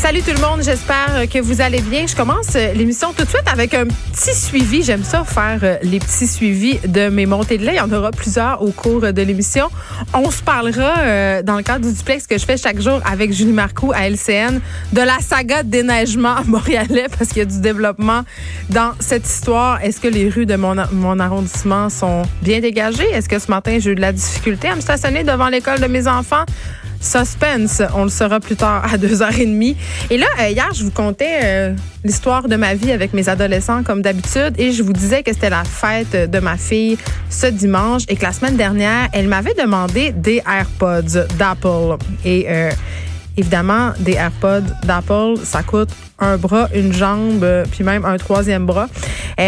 Salut tout le monde, j'espère que vous allez bien. Je commence l'émission tout de suite avec un petit suivi. J'aime ça faire euh, les petits suivis de mes montées de lait. Il y en aura plusieurs au cours de l'émission. On se parlera euh, dans le cadre du duplex que je fais chaque jour avec Julie Marcoux à LCN de la saga de déneigement montréalais parce qu'il y a du développement dans cette histoire. Est-ce que les rues de mon, mon arrondissement sont bien dégagées? Est-ce que ce matin j'ai eu de la difficulté à me stationner devant l'école de mes enfants? Suspense, on le saura plus tard à 2h30. Et là, euh, hier, je vous contais euh, l'histoire de ma vie avec mes adolescents comme d'habitude et je vous disais que c'était la fête de ma fille ce dimanche et que la semaine dernière, elle m'avait demandé des AirPods d'Apple. Et euh, évidemment, des AirPods d'Apple, ça coûte un bras, une jambe, puis même un troisième bras.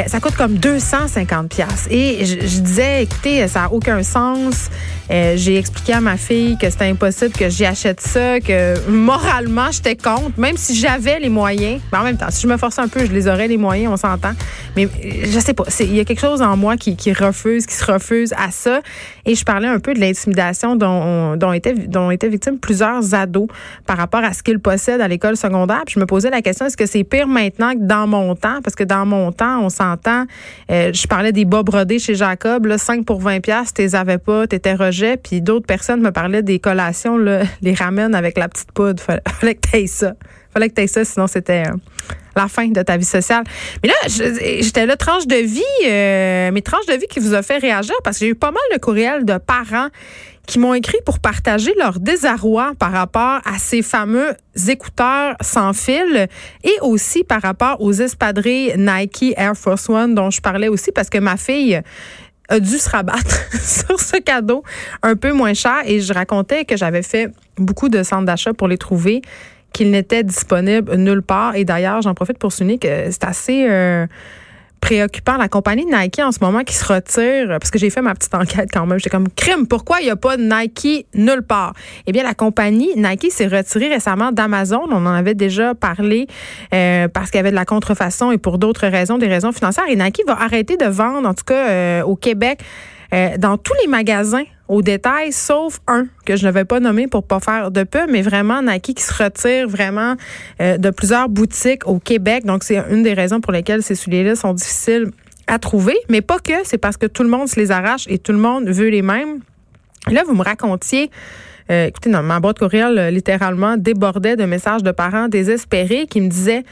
ça coûte comme 250 pièces. Et je, disais, écoutez, ça n'a aucun sens. Euh, j'ai expliqué à ma fille que c'était impossible que j'y achète ça, que moralement, j'étais contre, même si j'avais les moyens. Mais en même temps, si je me forçais un peu, je les aurais les moyens, on s'entend. Mais je sais pas, il y a quelque chose en moi qui, refuse, qui se refuse à ça. Et je parlais un peu de l'intimidation dont, dont étaient victimes plusieurs ados par rapport à ce qu'ils possèdent à l'école secondaire. Puis je me posais la question, est-ce que c'est pire maintenant que dans mon temps? Parce que dans mon temps, on s'entend, euh, je parlais des bas brodés chez Jacob, là, 5 pour 20 pièces, tu les avais pas, tu étais puis d'autres personnes me parlaient des collations, les ramènes avec la petite poudre. Fallait, fallait que tu ça. Fallait que tu ça, sinon c'était euh, la fin de ta vie sociale. Mais là, j'étais là, tranche de vie, euh, mes tranches de vie qui vous a fait réagir parce que j'ai eu pas mal de courriels de parents qui m'ont écrit pour partager leur désarroi par rapport à ces fameux écouteurs sans fil et aussi par rapport aux espadrilles Nike Air Force One dont je parlais aussi parce que ma fille a dû se rabattre sur ce cadeau un peu moins cher et je racontais que j'avais fait beaucoup de centres d'achat pour les trouver qu'ils n'étaient disponibles nulle part et d'ailleurs j'en profite pour souligner que c'est assez euh, préoccupant. La compagnie Nike en ce moment qui se retire, parce que j'ai fait ma petite enquête quand même, j'étais comme crime, pourquoi il n'y a pas Nike nulle part? Eh bien, la compagnie Nike s'est retirée récemment d'Amazon. On en avait déjà parlé euh, parce qu'il y avait de la contrefaçon et pour d'autres raisons, des raisons financières. Et Nike va arrêter de vendre, en tout cas euh, au Québec, euh, dans tous les magasins au détail, sauf un que je ne vais pas nommer pour pas faire de peu, mais vraiment Nike qui se retire vraiment euh, de plusieurs boutiques au Québec. Donc, c'est une des raisons pour lesquelles ces souliers-là sont difficiles à trouver, mais pas que, c'est parce que tout le monde se les arrache et tout le monde veut les mêmes. là, vous me racontiez euh, écoutez, non, ma boîte courriel littéralement débordait de messages de parents désespérés qui me disaient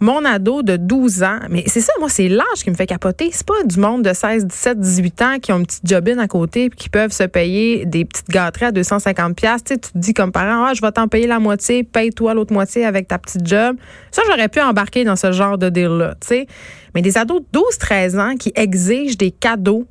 mon ado de 12 ans, mais c'est ça, moi, c'est l'âge qui me fait capoter. C'est pas du monde de 16, 17, 18 ans qui ont une petite jobine à côté et qui peuvent se payer des petites gâteries à 250 pièces. Tu, te dis comme parent, ah, je vais t'en payer la moitié, paye-toi l'autre moitié avec ta petite job. Ça, j'aurais pu embarquer dans ce genre de deal-là, tu sais. Mais des ados de 12, 13 ans qui exigent des cadeaux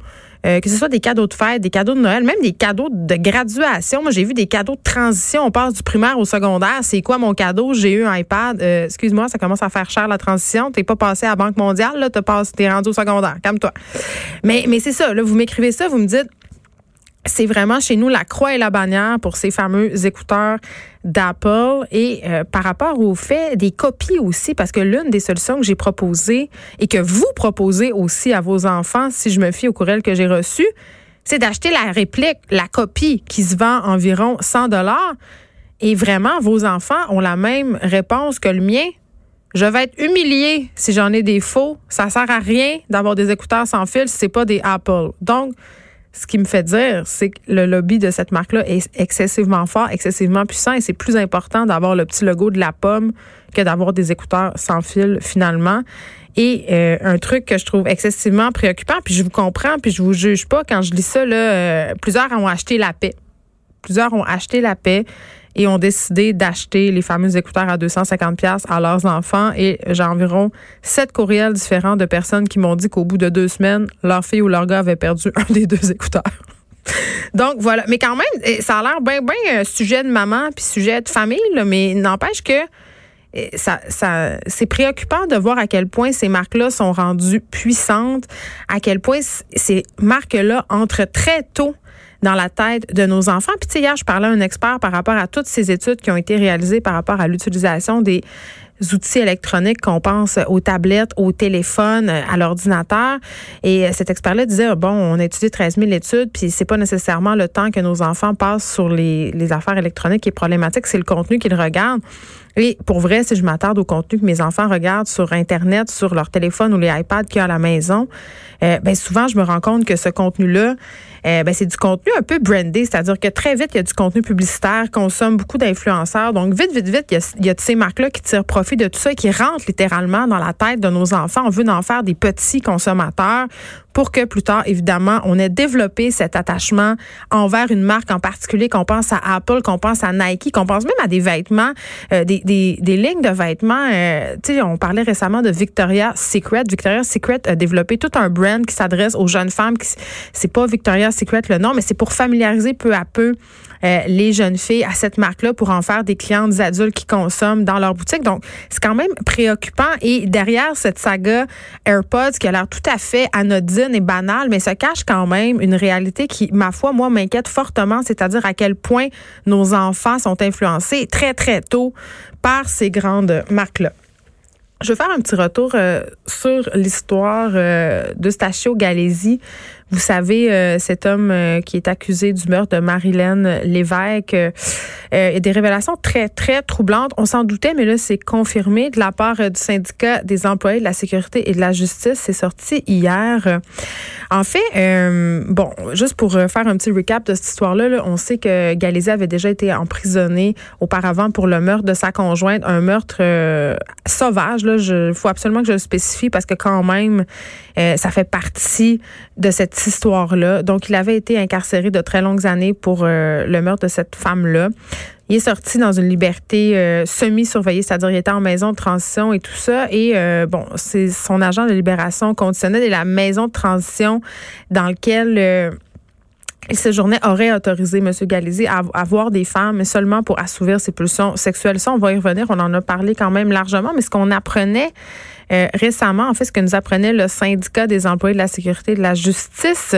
euh, que ce soit des cadeaux de fête, des cadeaux de Noël, même des cadeaux de graduation. Moi, j'ai vu des cadeaux de transition. On passe du primaire au secondaire. C'est quoi mon cadeau? J'ai eu un iPad. Euh, excuse-moi, ça commence à faire cher la transition. T'es pas passé à la Banque mondiale, là. T'es rendu au secondaire. Calme-toi. Mais, mais c'est ça, là. Vous m'écrivez ça, vous me dites, c'est vraiment chez nous la croix et la bannière pour ces fameux écouteurs d'Apple. Et euh, par rapport au fait des copies aussi parce que l'une des solutions que j'ai proposées et que vous proposez aussi à vos enfants si je me fie au courriel que j'ai reçu c'est d'acheter la réplique la copie qui se vend environ 100 dollars. Et vraiment vos enfants ont la même réponse que le mien. Je vais être humilié si j'en ai des faux. Ça sert à rien d'avoir des écouteurs sans fil si c'est pas des Apple. Donc ce qui me fait dire, c'est que le lobby de cette marque-là est excessivement fort, excessivement puissant et c'est plus important d'avoir le petit logo de la pomme que d'avoir des écouteurs sans fil finalement. Et euh, un truc que je trouve excessivement préoccupant, puis je vous comprends, puis je vous juge pas quand je lis ça, là, euh, plusieurs ont acheté la paix. Plusieurs ont acheté la paix et ont décidé d'acheter les fameux écouteurs à 250 pièces à leurs enfants. Et j'ai environ sept courriels différents de personnes qui m'ont dit qu'au bout de deux semaines, leur fille ou leur gars avait perdu un des deux écouteurs. Donc voilà, mais quand même, eh, ça a l'air bien bien sujet de maman puis sujet de famille, mais n'empêche que eh, ça, ça c'est préoccupant de voir à quel point ces marques-là sont rendues puissantes, à quel point ces marques-là entrent très tôt dans la tête de nos enfants. Puis, hier, je parlais à un expert par rapport à toutes ces études qui ont été réalisées par rapport à l'utilisation des outils électroniques, qu'on pense aux tablettes, aux téléphones, à l'ordinateur. Et cet expert-là disait, bon, on a étudié 13 000 études, puis c'est pas nécessairement le temps que nos enfants passent sur les affaires électroniques qui est problématique, c'est le contenu qu'ils regardent. Et pour vrai, si je m'attarde au contenu que mes enfants regardent sur Internet, sur leur téléphone ou les iPads qu'il y a à la maison, euh, ben souvent, je me rends compte que ce contenu-là, euh, ben, c'est du contenu un peu brandé, c'est-à-dire que très vite, il y a du contenu publicitaire, consomme beaucoup d'influenceurs. Donc, vite, vite, vite, il y a, il y a ces marques-là qui tirent profit de tout ça et qui rentrent littéralement dans la tête de nos enfants. On veut en faire des petits consommateurs pour que plus tard, évidemment, on ait développé cet attachement envers une marque en particulier, qu'on pense à Apple, qu'on pense à Nike, qu'on pense même à des vêtements, euh, des, des, lignes de vêtements. Euh, tu sais, on parlait récemment de Victoria's Secret. Victoria's Secret a développé tout un brand qui s'adresse aux jeunes femmes. C'est pas Victoria's Secret le nom, mais c'est pour familiariser peu à peu euh, les jeunes filles à cette marque-là pour en faire des clientes adultes qui consomment dans leur boutique. Donc, c'est quand même préoccupant. Et derrière cette saga AirPods, qui a l'air tout à fait anodine et banale, mais se cache quand même une réalité qui, ma foi, moi, m'inquiète fortement, c'est-à-dire à quel point nos enfants sont influencés très, très tôt par ces grandes marques-là. Je vais faire un petit retour euh, sur l'histoire euh, de Stachio Galési. Vous savez, euh, cet homme euh, qui est accusé du meurtre de Marilyn Lévesque, euh, il y a des révélations très, très troublantes. On s'en doutait, mais là, c'est confirmé de la part du syndicat des employés de la sécurité et de la justice. C'est sorti hier. En fait, bon, juste pour faire un petit recap de cette histoire-là, on sait que Galésia avait déjà été emprisonné auparavant pour le meurtre de sa conjointe, un meurtre sauvage. Il faut absolument que je le spécifie parce que quand même, ça fait partie de cette histoire-là. Donc, il avait été incarcéré de très longues années pour euh, le meurtre de cette femme-là. Il est sorti dans une liberté euh, semi-surveillée, c'est-à-dire il était en maison de transition et tout ça. Et euh, bon, c'est son agent de libération conditionnelle et la maison de transition dans lequel il séjournait aurait autorisé M. Galizi à, à voir des femmes seulement pour assouvir ses pulsions sexuelles. Ça, on va y revenir. On en a parlé quand même largement, mais ce qu'on apprenait euh, récemment, en fait, ce que nous apprenait le syndicat des employés de la sécurité et de la justice,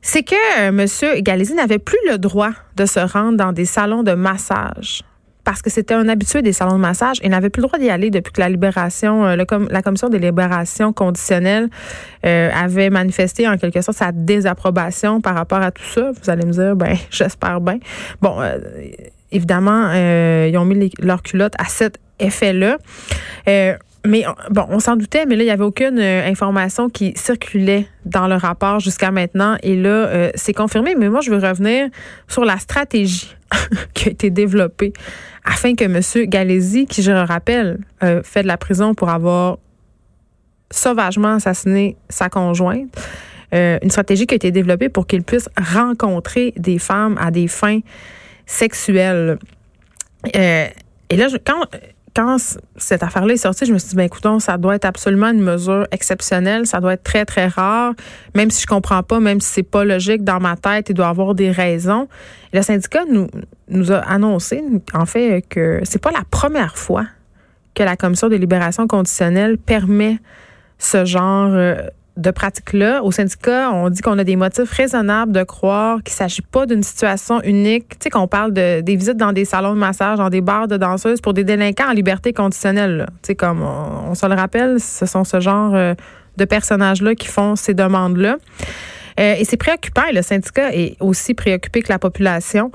c'est que euh, M. Galizi n'avait plus le droit de se rendre dans des salons de massage parce que c'était un habitué des salons de massage et n'avait plus le droit d'y aller depuis que la libération, euh, la commission des libérations conditionnelles avait manifesté en quelque sorte sa désapprobation par rapport à tout ça. Vous allez me dire, ben j'espère bien. Bon, évidemment, ils ont mis leur culotte à cet effet-là. Mais bon, on s'en doutait, mais là, il n'y avait aucune euh, information qui circulait dans le rapport jusqu'à maintenant. Et là, euh, c'est confirmé. Mais moi, je veux revenir sur la stratégie qui a été développée afin que M. Galési, qui, je le rappelle, euh, fait de la prison pour avoir sauvagement assassiné sa conjointe, une stratégie qui a été développée pour qu'il puisse rencontrer des femmes à des fins sexuelles. et là, quand quand cette affaire-là est sortie, je me suis dit, ben écoutons, ça doit être absolument une mesure exceptionnelle, ça doit être très, très rare, même si je comprends pas, même si c'est pas logique dans ma tête, il doit avoir des raisons. le syndicat nous, nous a annoncé, en fait, que c'est pas la première fois que la Commission de libération conditionnelle permet ce genre euh, de pratique-là, au syndicat, on dit qu'on a des motifs raisonnables de croire qu'il ne s'agit pas d'une situation unique. Tu sais, qu'on parle de, des visites dans des salons de massage, dans des bars de danseuses pour des délinquants en liberté conditionnelle. Tu sais, comme on, se le rappelle, ce sont ce genre euh, de personnages-là qui font ces demandes-là. Euh, et c'est préoccupant, et le syndicat est aussi préoccupé que la population.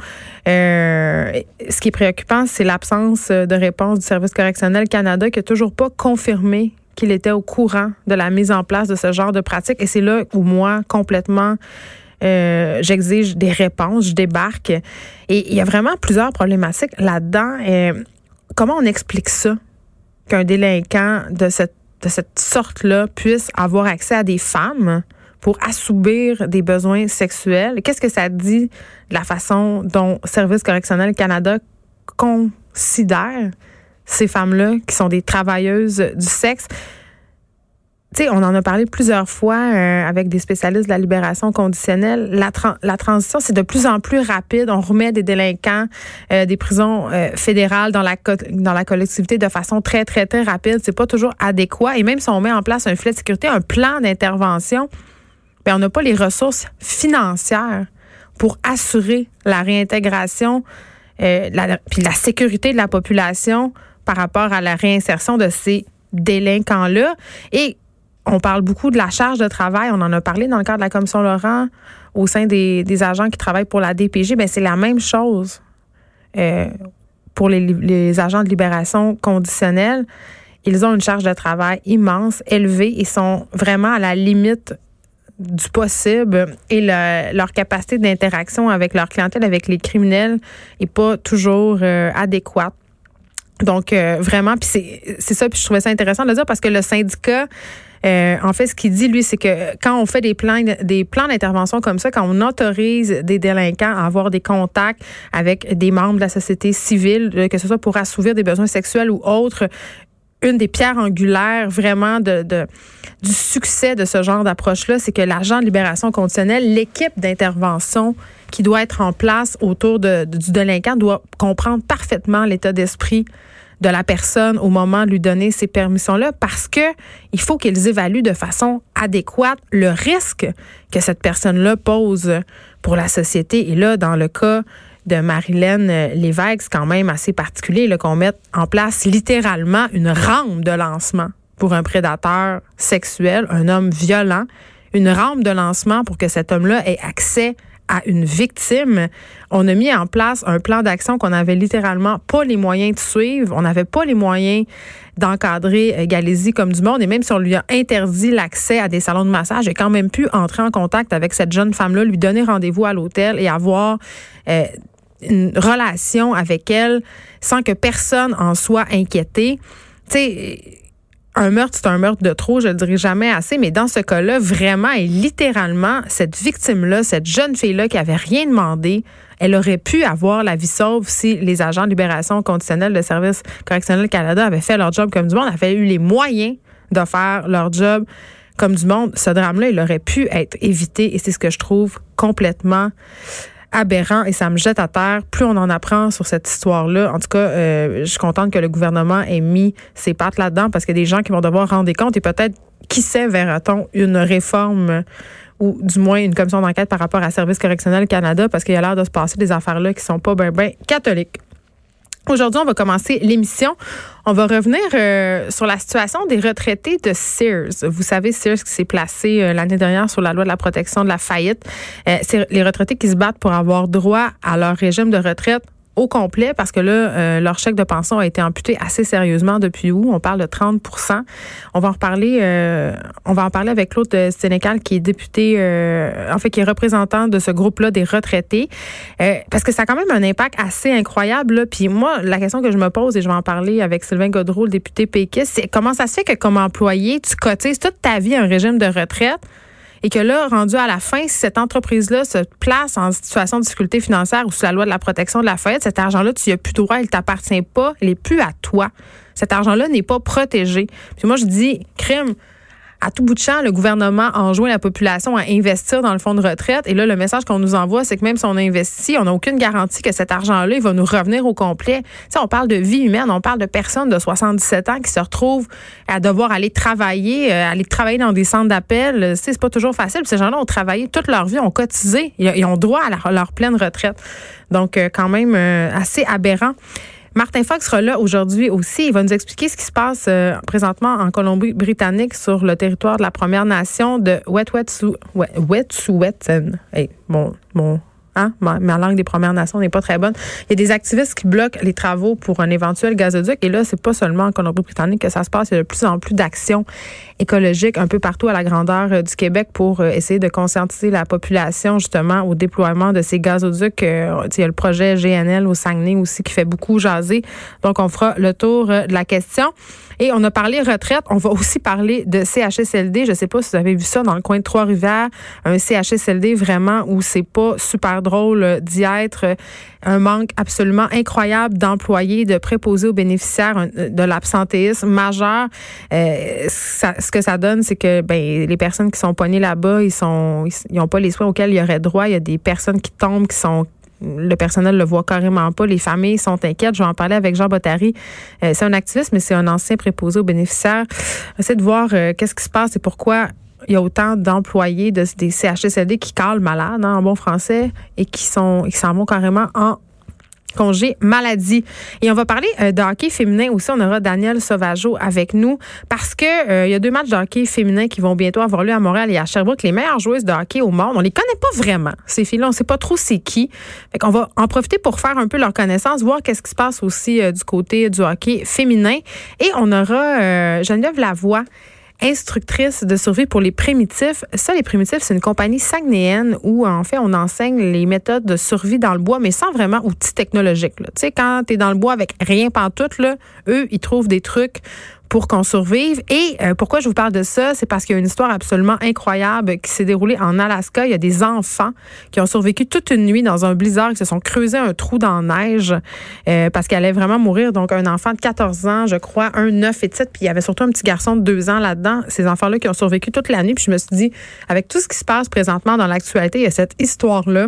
Euh, ce qui est préoccupant, c'est l'absence de réponse du Service correctionnel Canada qui n'a toujours pas confirmé qu'il était au courant de la mise en place de ce genre de pratique. Et c'est là où moi, complètement, euh, j'exige des réponses, je débarque. Et il y a vraiment plusieurs problématiques là-dedans. Comment on explique ça? Qu'un délinquant de cette, de cette sorte-là puisse avoir accès à des femmes pour assoubir des besoins sexuels? Qu'est-ce que ça dit de la façon dont Service correctionnel Canada considère ces femmes-là qui sont des travailleuses du sexe. Tu sais, on en a parlé plusieurs fois euh, avec des spécialistes de la libération conditionnelle. La, la transition, c'est de plus en plus rapide. On remet des délinquants euh, des prisons euh, fédérales dans la dans la collectivité de façon très très très rapide. C'est pas toujours adéquat. Et même si on met en place un filet de sécurité, un plan d'intervention, ben on n'a pas les ressources financières pour assurer la réintégration, la, puis la sécurité de la population par rapport à la réinsertion de ces délinquants-là. Et on parle beaucoup de la charge de travail. On en a parlé dans le cadre de la commission Laurent au sein des, agents qui travaillent pour la DPG. Ben c'est la même chose. Euh, pour les, agents de libération conditionnelle, ils ont une charge de travail immense, élevée et sont vraiment à la limite du possible et leur capacité d'interaction avec leur clientèle, avec les criminels, est pas toujours euh, adéquate. Donc euh, vraiment, puis c'est ça, puis je trouvais ça intéressant de le dire parce que le syndicat euh, en fait, ce qu'il dit, lui, c'est que quand on fait des plans, des plans d'intervention comme ça, quand on autorise des délinquants à avoir des contacts avec des membres de la société civile, que ce soit pour assouvir des besoins sexuels ou autres, une des pierres angulaires vraiment de du succès de ce genre d'approche-là, c'est que l'agent de libération conditionnelle, l'équipe d'intervention qui doit être en place autour du délinquant doit comprendre parfaitement l'état d'esprit de la personne au moment de lui donner ces permissions-là parce que il faut qu'ils évaluent de façon adéquate le risque que cette personne-là pose pour la société. Et là, dans le cas de Marilyn euh, Lévesque, c'est quand même assez particulier qu'on mette en place littéralement une rampe de lancement pour un prédateur sexuel, un homme violent, une rampe de lancement pour que cet homme-là ait accès à une victime. On a mis en place un plan d'action qu'on avait littéralement pas les moyens de suivre. On n'avait pas les moyens d'encadrer euh, Galésie comme du monde. Et même si on lui a interdit l'accès à des salons de massage, a quand même pu entrer en contact avec cette jeune femme-là, lui donner rendez-vous à l'hôtel et avoir euh, une relation avec elle sans que personne en soit inquiété. Tu sais, un meurtre, c'est un meurtre de trop, je le dirai jamais assez, mais dans ce cas-là, vraiment et littéralement, cette victime-là, cette jeune fille-là qui avait rien demandé, elle aurait pu avoir la vie sauve si les agents de libération conditionnelle de Service correctionnel Canada avaient fait leur job comme du monde, avaient eu les moyens de faire leur job comme du monde. Ce drame-là, il aurait pu être évité et c'est ce que je trouve complètement aberrant et ça me jette à terre. Plus on en apprend sur cette histoire-là, en tout cas, euh, je suis contente que le gouvernement ait mis ses pattes là-dedans parce qu'il y a des gens qui vont devoir rendre compte et peut-être, qui sait, verra-t-on une réforme ou du moins une commission d'enquête par rapport à Service correctionnel Canada parce qu'il y a l'air de se passer des affaires-là qui sont pas bien ben catholiques. Aujourd'hui, on va commencer l'émission. On va revenir euh, sur la situation des retraités de Sears. Vous savez, Sears qui s'est placé euh, l'année dernière sur la loi de la protection de la faillite. Euh, c'est les retraités qui se battent pour avoir droit à leur régime de retraite au complet parce que là, euh, leur chèque de pension a été amputé assez sérieusement depuis où? On parle de 30% On va en reparler, euh, on va en parler avec Claude Sénécal qui est député, euh, en fait, qui est représentant de ce groupe-là des retraités. parce que ça a quand même un impact assez incroyable. Là. Puis moi, la question que je me pose, et je vais en parler avec Sylvain Godreau, le député péquiste, c'est comment ça se fait que comme employé, tu cotises toute ta vie un régime de retraite et que là, rendu à la fin, si cette entreprise-là se place en situation de difficulté financière ou sous la loi de la protection de la faillite, cet argent-là, tu n'y as plus droit, il t'appartient pas, il n'est plus à toi. Cet argent-là n'est pas protégé. Puis moi, je dis, crime, à tout bout de champ, le gouvernement enjoint la population à investir dans le fonds de retraite. Et là, le message qu'on nous envoie, c'est que même si on investit, on n'a aucune garantie que cet argent-là, il va nous revenir au complet. Tu sais, on parle de vie humaine, on parle de personnes de 77 ans qui se retrouvent à devoir aller travailler, euh, aller travailler dans des centres d'appel. C'est pas toujours facile. ces gens-là ont travaillé toute leur vie, ont cotisé, ils ont droit à leur, pleine retraite. Donc, euh, quand même, euh, assez aberrant. Martin Fox sera là aujourd'hui aussi. Il va nous expliquer ce qui se passe euh, présentement en Colombie-Britannique sur le territoire de la Première Nation de Wet'suwet'en. Wet, hey, bon, bon, Hein? Ma, langue des Premières Nations n'est pas très bonne. Il y a des activistes qui bloquent les travaux pour un éventuel gazoduc. Et là, c'est pas seulement en Colombie-Britannique que ça se passe. Il y a de plus en plus d'actions écologiques un peu partout à la grandeur euh, du Québec pour euh, essayer de conscientiser la population justement au déploiement de ces gazoducs. Euh, il y a le projet GNL au Saguenay aussi qui fait beaucoup jaser. Donc, on fera le tour de la question. Et on a parlé retraite. On va aussi parler de CHSLD. Je sais pas si vous avez vu ça dans le coin de Trois-Rivières. Un CHSLD vraiment où c'est pas super drôle d'y être. Un manque absolument incroyable d'employés, de préposés aux bénéficiaires, de l'absentéisme majeur. Euh, ce que ça donne, c'est que ben, les personnes qui sont poignées là-bas, ils sont, ils n'ont pas les soins auxquels ils auraient droit. Il y a des personnes qui tombent, qui sont le personnel le voit carrément pas. Les familles sont inquiètes. Je vais en parler avec Jean Bottary. Euh, c'est un activiste, mais c'est un ancien préposé aux bénéficiaires. Essayer de voir euh, qu'est-ce qui se passe et pourquoi il y a autant d'employés de, des CHSLD qui calent malades, hein, en bon français, et qui sont qui s'en vont carrément en congé maladie. Et on va parler euh, de hockey féminin aussi. On aura Daniel Sauvageau avec nous parce que euh, il y a deux matchs de hockey féminin qui vont bientôt avoir lieu à Montréal et à Sherbrooke. Les meilleures joueuses de hockey au monde, on les connaît pas vraiment. Ces filles-là, on sait pas trop c'est qui. Fait qu'on va en profiter pour faire un peu leur connaissance, voir qu'est-ce qui se passe aussi euh, du côté du hockey féminin. Et on aura Geneviève Lavoie instructrice de survie pour les primitifs. Ça, les primitifs, c'est une compagnie sagnéenne où, en fait, on enseigne les méthodes de survie dans le bois, mais sans vraiment outils technologiques. Tu sais, quand tu dans le bois avec rien pantoute, là, eux, ils trouvent des trucs pour qu'on survive. Et euh, pourquoi je vous parle de ça, c'est parce qu'il y a une histoire absolument incroyable qui s'est déroulée en Alaska. Il y a des enfants qui ont survécu toute une nuit dans un blizzard, qui se sont creusés un trou dans la neige euh, parce qu'elle allait vraiment mourir. Donc, un enfant de 14 ans, je crois, un 9 et 7, puis il y avait surtout un petit garçon de 2 ans là-dedans. Ces enfants-là qui ont survécu toute la nuit. Puis je me suis dit, avec tout ce qui se passe présentement dans l'actualité, il y a cette histoire-là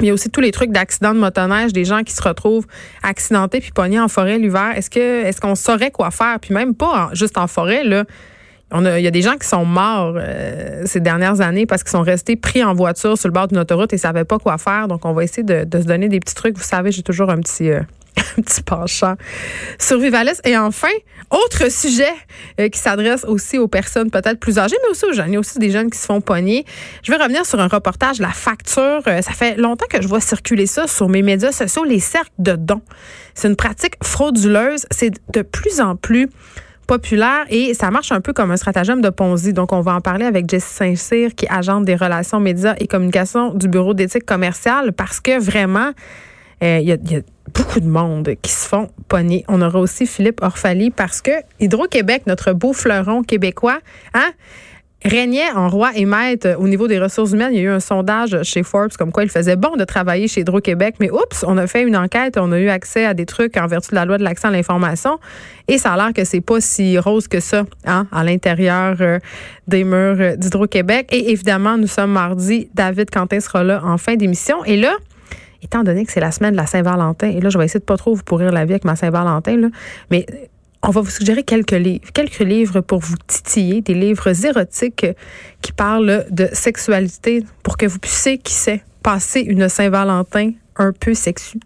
il y a aussi tous les trucs d'accidents de motoneige, des gens qui se retrouvent accidentés puis pognés en forêt l'hiver. Est-ce qu'on saurait quoi faire? Puis même pas juste en forêt là. Il y a des gens qui sont morts euh, ces dernières années parce qu'ils sont restés pris en voiture sur le bord d'une autoroute et ne savaient pas quoi faire. Donc, on va essayer de, se donner des petits trucs. Vous savez, j'ai toujours un petit, euh, un petit penchant survivaliste. Et enfin, autre sujet euh, qui s'adresse aussi aux personnes peut-être plus âgées, mais aussi aux jeunes. Il y a aussi des jeunes qui se font pogner. Je vais revenir sur un reportage, la facture. Euh, ça fait longtemps que je vois circuler ça sur mes médias sociaux, les cercles de dons. C'est une pratique frauduleuse. C'est de plus en plus populaire et ça marche un peu comme un stratagème de Ponzi. Donc, on va en parler avec Jessie Saint-Cyr, qui est agente des relations médias et communication du Bureau d'éthique commerciale, parce que vraiment, euh, il y, a, beaucoup de monde qui se font pogner. On aura aussi Philippe Orphalie parce que Hydro-Québec, notre beau fleuron québécois, hein, régnait en roi et maître au niveau des ressources humaines. Il y a eu un sondage chez Forbes comme quoi il faisait bon de travailler chez Hydro-Québec. Mais oups, on a fait une enquête, on a eu accès à des trucs en vertu de la loi de l'accès à l'information. Et ça a l'air que c'est pas si rose que ça hein, à l'intérieur euh, des murs d'Hydro-Québec. Et évidemment, nous sommes mardi. David Quentin sera là en fin d'émission. Et là, étant donné que c'est la semaine de la Saint-Valentin, et là, je vais essayer de pas trop vous pourrir la vie avec ma Saint-Valentin, mais on va vous suggérer quelques livres, quelques livres pour vous titiller, des livres érotiques qui parlent de sexualité pour que vous puissiez, qui sait, passer une Saint-Valentin un peu sexue.